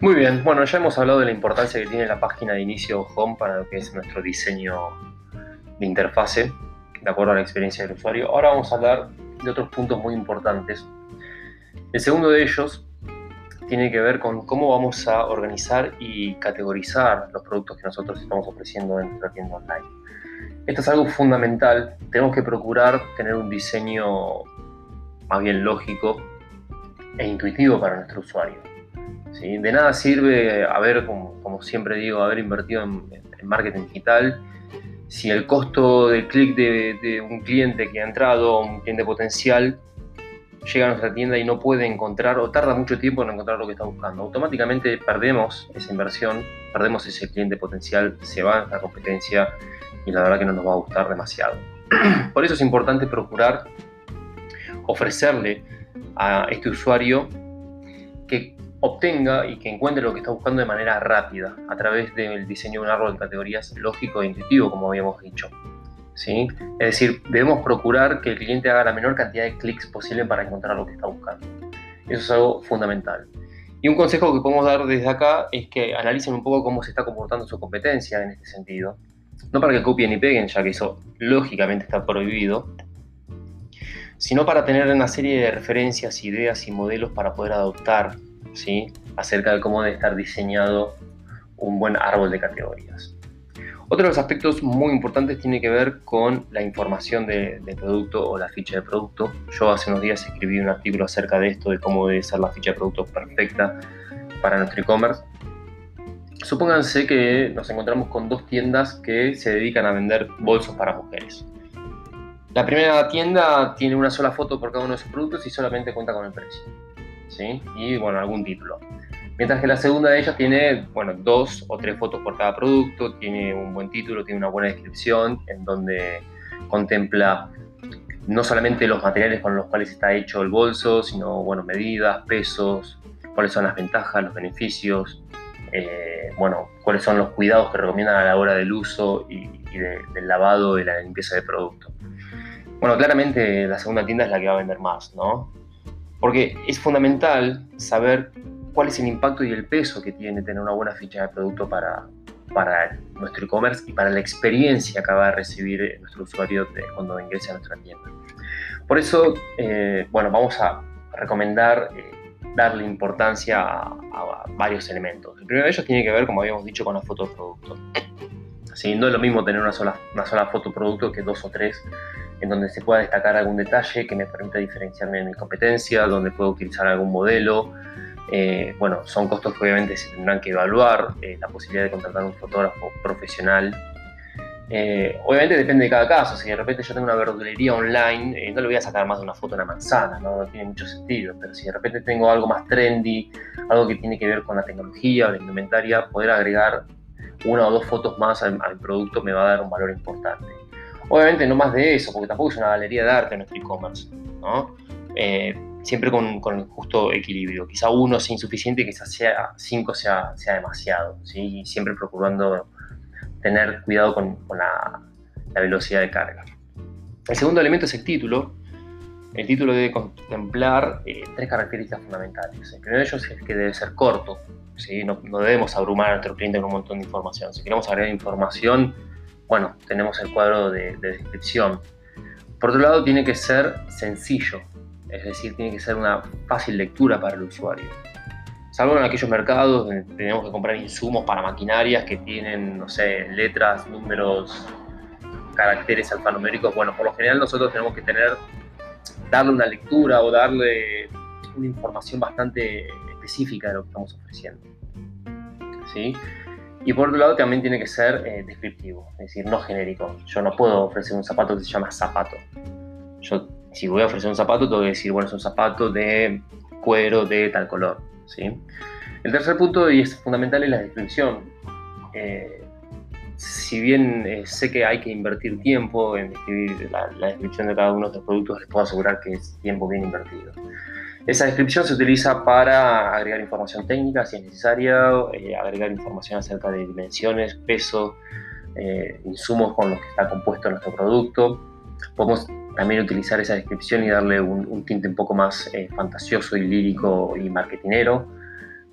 Muy bien, bueno, ya hemos hablado de la importancia que tiene la página de inicio Home para lo que es nuestro diseño de interfase, de acuerdo a la experiencia del usuario. Ahora vamos a hablar de otros puntos muy importantes. El segundo de ellos tiene que ver con cómo vamos a organizar y categorizar los productos que nosotros estamos ofreciendo en nuestra tienda online. Esto es algo fundamental. Tenemos que procurar tener un diseño más bien lógico e intuitivo para nuestro usuario. De nada sirve haber, como, siempre digo, haber invertido en, marketing digital si el costo del clic de, de, un cliente que ha entrado, un cliente potencial, llega a nuestra tienda y no puede encontrar o tarda mucho tiempo en encontrar lo que está buscando. Automáticamente perdemos esa inversión, perdemos ese cliente potencial, se va a la competencia y la verdad que no nos va a gustar demasiado. Por eso es importante procurar ofrecerle a este usuario obtenga y que encuentre lo que está buscando de manera rápida a través del diseño de un árbol de categorías lógico e intuitivo, como habíamos dicho. ¿Sí? Es decir, debemos procurar que el cliente haga la menor cantidad de clics posible para encontrar lo que está buscando. Eso es algo fundamental. Y un consejo que podemos dar desde acá es que analicen un poco cómo se está comportando su competencia en este sentido. No para que copien y peguen, ya que eso lógicamente está prohibido, sino para tener una serie de referencias, ideas y modelos para poder adoptar ¿sí? acerca de cómo debe estar diseñado un buen árbol de categorías. Otro de los aspectos muy importantes tiene que ver con la información del de producto o la ficha de producto. Yo hace unos días escribí un artículo acerca de esto, de cómo debe ser la ficha de producto perfecta para nuestro e-commerce. Supónganse que nos encontramos con dos tiendas que se dedican a vender bolsos para mujeres. La primera tienda tiene una sola foto por cada uno de sus productos y solamente cuenta con el precio. ¿Sí? Y bueno, algún título. Mientras que la segunda de ellas tiene, bueno, dos o tres fotos por cada producto, tiene un buen título, tiene una buena descripción en donde contempla no solamente los materiales con los cuales está hecho el bolso, sino, bueno, medidas, pesos, cuáles son las ventajas, los beneficios, eh, bueno, cuáles son los cuidados que recomiendan a la hora del uso y, del lavado y la limpieza del producto. Bueno, claramente la segunda tienda es la que va a vender más, ¿no? Porque es fundamental saber cuál es el impacto y el peso que tiene tener una buena ficha de producto para, nuestro e-commerce y para la experiencia que va a recibir nuestro usuario cuando ingrese a nuestra tienda. Por eso, eh, bueno, vamos a recomendar eh, darle importancia a, varios elementos. El primero de ellos tiene que ver, como habíamos dicho, con la foto de producto. ¿Sí? No es lo mismo tener una sola, una sola foto producto que dos o tres en donde se pueda destacar algún detalle que me permita diferenciarme de mi competencia, donde puedo utilizar algún modelo. Eh, bueno, son costos que obviamente se tendrán que evaluar, eh, la posibilidad de contratar un fotógrafo profesional. Eh, obviamente depende de cada caso, si de repente yo tengo una verdulería online, no le voy a sacar más una foto de una manzana, ¿no? tiene mucho sentido, pero si de repente tengo algo más trendy, algo que tiene que ver con la tecnología o la indumentaria, poder agregar una o dos fotos más al producto me va a dar un valor importante. Obviamente no más de eso, porque tampoco es una galería de arte nuestro e-commerce, ¿no? Eh, siempre con, con, el justo equilibrio. Quizá uno sea insuficiente, quizás sea cinco sea, sea demasiado, ¿sí? siempre procurando tener cuidado con, con la, la, velocidad de carga. El segundo elemento es el título. El título debe contemplar eh, tres características fundamentales. El primero de ellos es que debe ser corto. ¿sí? No, no debemos abrumar a nuestro cliente con un montón de información. Si queremos agregar información, bueno, tenemos el cuadro de, descripción. Por otro lado, tiene que ser sencillo, es decir, tiene que ser una fácil lectura para el usuario. Salvo en aquellos mercados donde tenemos que comprar insumos para maquinarias que tienen, no sé, letras, números, caracteres alfanuméricos. Bueno, por lo general nosotros tenemos que tener, darle una lectura o darle una información bastante específica de lo que estamos ofreciendo. ¿Sí? Y por otro lado también tiene que ser eh, descriptivo, es decir, no genérico. Yo no puedo ofrecer un zapato que se llama zapato. Yo, si voy a ofrecer un zapato, tengo que decir, bueno, es un zapato de cuero de tal color. ¿sí? El tercer punto, y es fundamental, es la descripción. Eh, si bien eh, sé que hay que invertir tiempo en escribir la, la, descripción de cada uno de los productos, les puedo asegurar que es tiempo bien invertido. Esa descripción se utiliza para agregar información técnica si es necesaria, eh, agregar información acerca de dimensiones, peso, eh, insumos con los que está compuesto nuestro producto. Podemos también utilizar esa descripción y darle un, tinte un poco más eh, fantasioso y lírico y marketinero.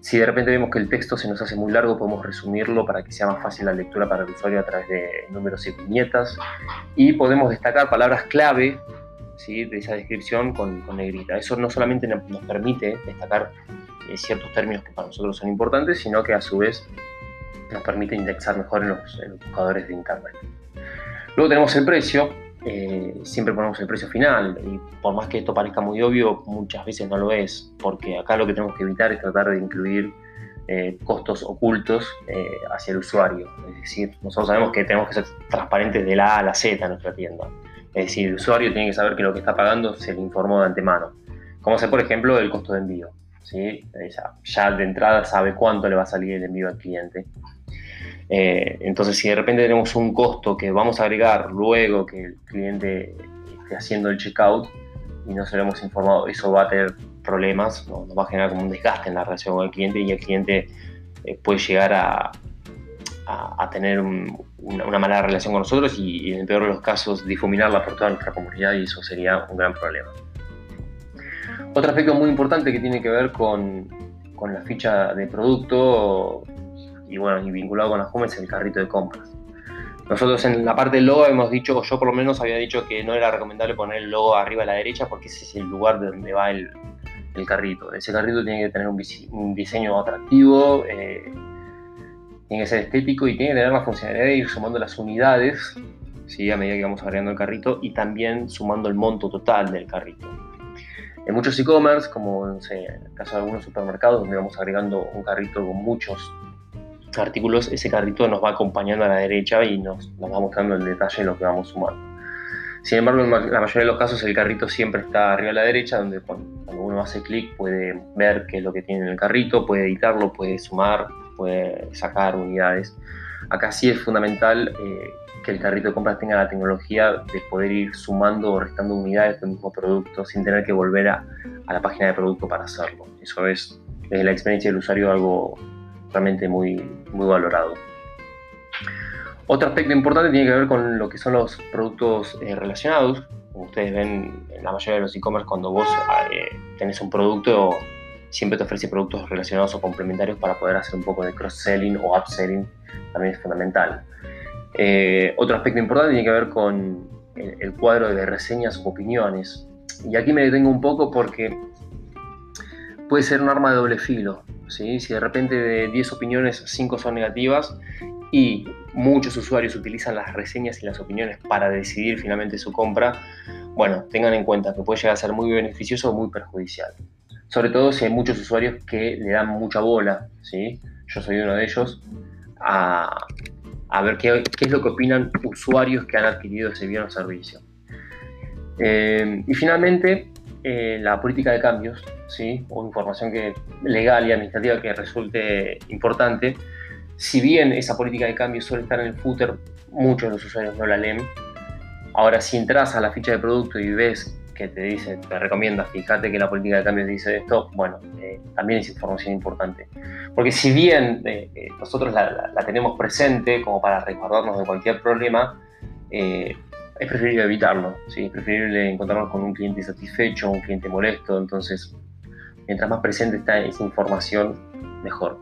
Si de repente vemos que el texto se nos hace muy largo, podemos resumirlo para que sea más fácil la lectura para el usuario a través de números y viñetas. Y podemos destacar palabras clave ¿sí? de esa descripción con, negrita. Eso no solamente nos permite destacar eh, ciertos términos que para nosotros son importantes, sino que a su vez nos permite indexar mejor en los, buscadores de Internet. Luego tenemos el precio, eh, siempre ponemos el precio final y por más que esto parezca muy obvio, muchas veces no lo es, porque acá lo que tenemos que evitar es tratar de incluir eh, costos ocultos hacia el usuario. Es decir, nosotros sabemos que tenemos que ser transparentes de la A a la Z en nuestra tienda. Es decir, el usuario tiene que saber que lo que está pagando se le informó de antemano. Como sé, por ejemplo, el costo de envío. ¿sí? Ya, de entrada sabe cuánto le va a salir el envío al cliente. Eh, entonces, si de repente tenemos un costo que vamos a agregar luego que el cliente esté haciendo el checkout y no se lo hemos informado, eso va a tener problemas, nos va a generar como un desgaste en la relación con el cliente y el cliente eh, puede llegar a, a, tener una, mala relación con nosotros y, en el peor de los casos difuminarla por toda nuestra comunidad y eso sería un gran problema. Otro aspecto muy importante que tiene que ver con, la ficha de producto y bueno, y vinculado con la home es el carrito de compras. Nosotros en la parte del logo hemos dicho, yo por lo menos había dicho que no era recomendable poner el logo arriba a la derecha porque ese es el lugar de donde va el, el carrito. Ese carrito tiene que tener un, diseño atractivo, eh, tiene que ser estético y tiene que tener la funcionalidad de ir sumando las unidades ¿sí? a medida que vamos agregando el carrito y también sumando el monto total del carrito. En muchos e-commerce, como en el caso de algunos supermercados, donde vamos agregando un carrito con muchos artículos, ese carrito nos va acompañando a la derecha y nos, va mostrando el detalle de lo que vamos sumando. Sin embargo, en la mayoría de los casos el carrito siempre está arriba a la derecha, donde cuando uno hace clic puede ver qué es lo que tiene en el carrito, puede editarlo, puede sumar, puede sacar unidades. Acá sí es fundamental eh, que el carrito de compras tenga la tecnología de poder ir sumando o restando unidades del mismo producto sin tener que volver a, a la página de producto para hacerlo. Eso es, desde la experiencia del usuario, algo realmente muy, muy valorado. Otro aspecto importante tiene que ver con lo que son los productos eh, relacionados. Como ustedes ven en la mayoría de los e-commerce, cuando vos eh, tenés un producto, siempre te ofrece productos relacionados o complementarios para poder hacer un poco de cross-selling o upselling, también es fundamental. Eh, otro aspecto importante tiene que ver con el, cuadro de reseñas o opiniones. Y aquí me detengo un poco porque puede ser un arma de doble filo. Si de repente de 10 opiniones 5 son negativas y muchos usuarios utilizan las reseñas y las opiniones para decidir finalmente su compra, bueno, tengan en cuenta que puede llegar a ser muy beneficioso o muy perjudicial. Sobre todo si hay muchos usuarios que le dan mucha bola, ¿sí? yo soy uno de ellos, a, ver qué, es lo que opinan usuarios que han adquirido ese bien o servicio. Eh, y finalmente, eh, la política de cambios, ¿sí? o información que, legal y administrativa que resulte importante, si bien esa política de cambios suele estar en el footer, muchos de los usuarios no la leen. Ahora, si entras a la ficha de producto y ves que te dice, te recomienda, fíjate que la política de cambios dice esto, bueno, eh, también es información importante. Porque si bien eh, nosotros la, tenemos presente como para resguardarnos de cualquier problema, es preferible evitarlo, ¿sí? es preferible encontrarnos con un cliente satisfecho, un cliente molesto, entonces mientras más presente está esa información, mejor.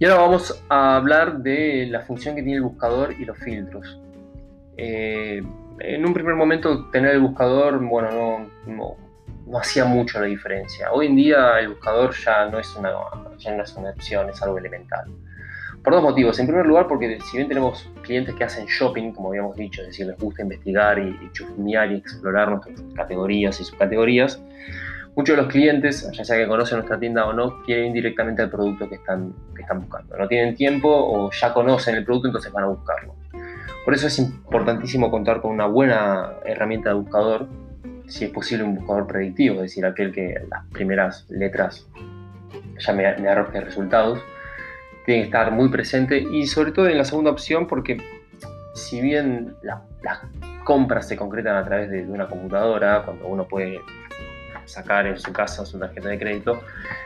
Y ahora vamos a hablar de la función que tiene el buscador y los filtros. Eh, en un primer momento tener el buscador, bueno, no, hacía mucho la diferencia. Hoy en día el buscador ya no es una, ya no es una opción, es algo elemental. Por dos motivos. En primer lugar, porque si bien tenemos clientes que hacen shopping, como habíamos dicho, es decir, les gusta investigar y, y y explorar nuestras categorías y subcategorías, muchos de los clientes, ya sea que conocen nuestra tienda o no, quieren ir directamente al producto que están, que están buscando. No tienen tiempo o ya conocen el producto, entonces van a buscarlo. Por eso es importantísimo contar con una buena herramienta de buscador, si es posible un buscador predictivo, es decir, aquel que las primeras letras ya me, arroje resultados tiene que estar muy presente y sobre todo en la segunda opción porque si bien las compras se concretan a través de, una computadora, cuando uno puede sacar en su casa su tarjeta de crédito,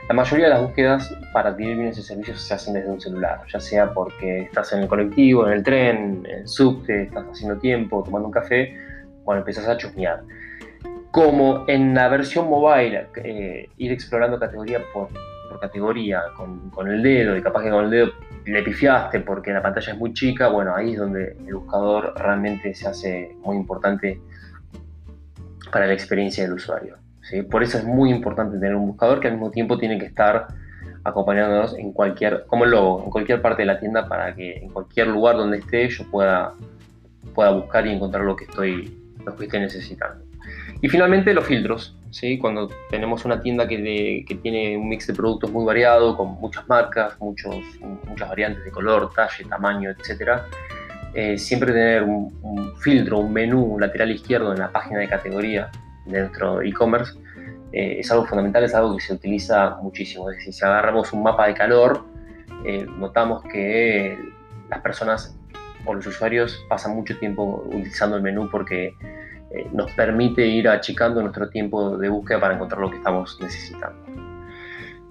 la mayoría de las búsquedas para adquirir bienes y servicios se hacen desde un celular, ya sea porque estás en el colectivo, en el tren, en el subte, estás haciendo tiempo, tomando un café, bueno, empiezas a chusmear. Como en la versión mobile, eh, ir explorando categoría por por categoría con, el dedo y capaz que con el dedo le pifiaste porque la pantalla es muy chica, bueno, ahí es donde el buscador realmente se hace muy importante para la experiencia del usuario. Por eso es muy importante tener un buscador que al mismo tiempo tiene que estar acompañándonos en cualquier, como el logo, en cualquier parte de la tienda para que en cualquier lugar donde esté yo pueda, pueda buscar y encontrar lo que estoy, lo que esté necesitando. Y finalmente los filtros, ¿sí? cuando tenemos una tienda que, tiene un mix de productos muy variado, con muchas marcas, muchos, muchas variantes de color, talle, tamaño, etc. Eh, siempre tener un, filtro, un menú lateral izquierdo en la página de categoría de e-commerce eh, es algo fundamental, es algo que se utiliza muchísimo. Es decir, si agarramos un mapa de calor, eh, notamos que las personas o los usuarios pasan mucho tiempo utilizando el menú porque eh, nos permite ir achicando nuestro tiempo de búsqueda para encontrar lo que estamos necesitando.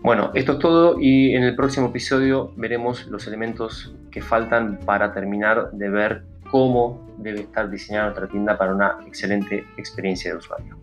Bueno, esto es todo y en el próximo episodio veremos los elementos que faltan para terminar de ver cómo debe estar diseñada nuestra tienda para una excelente experiencia de usuario.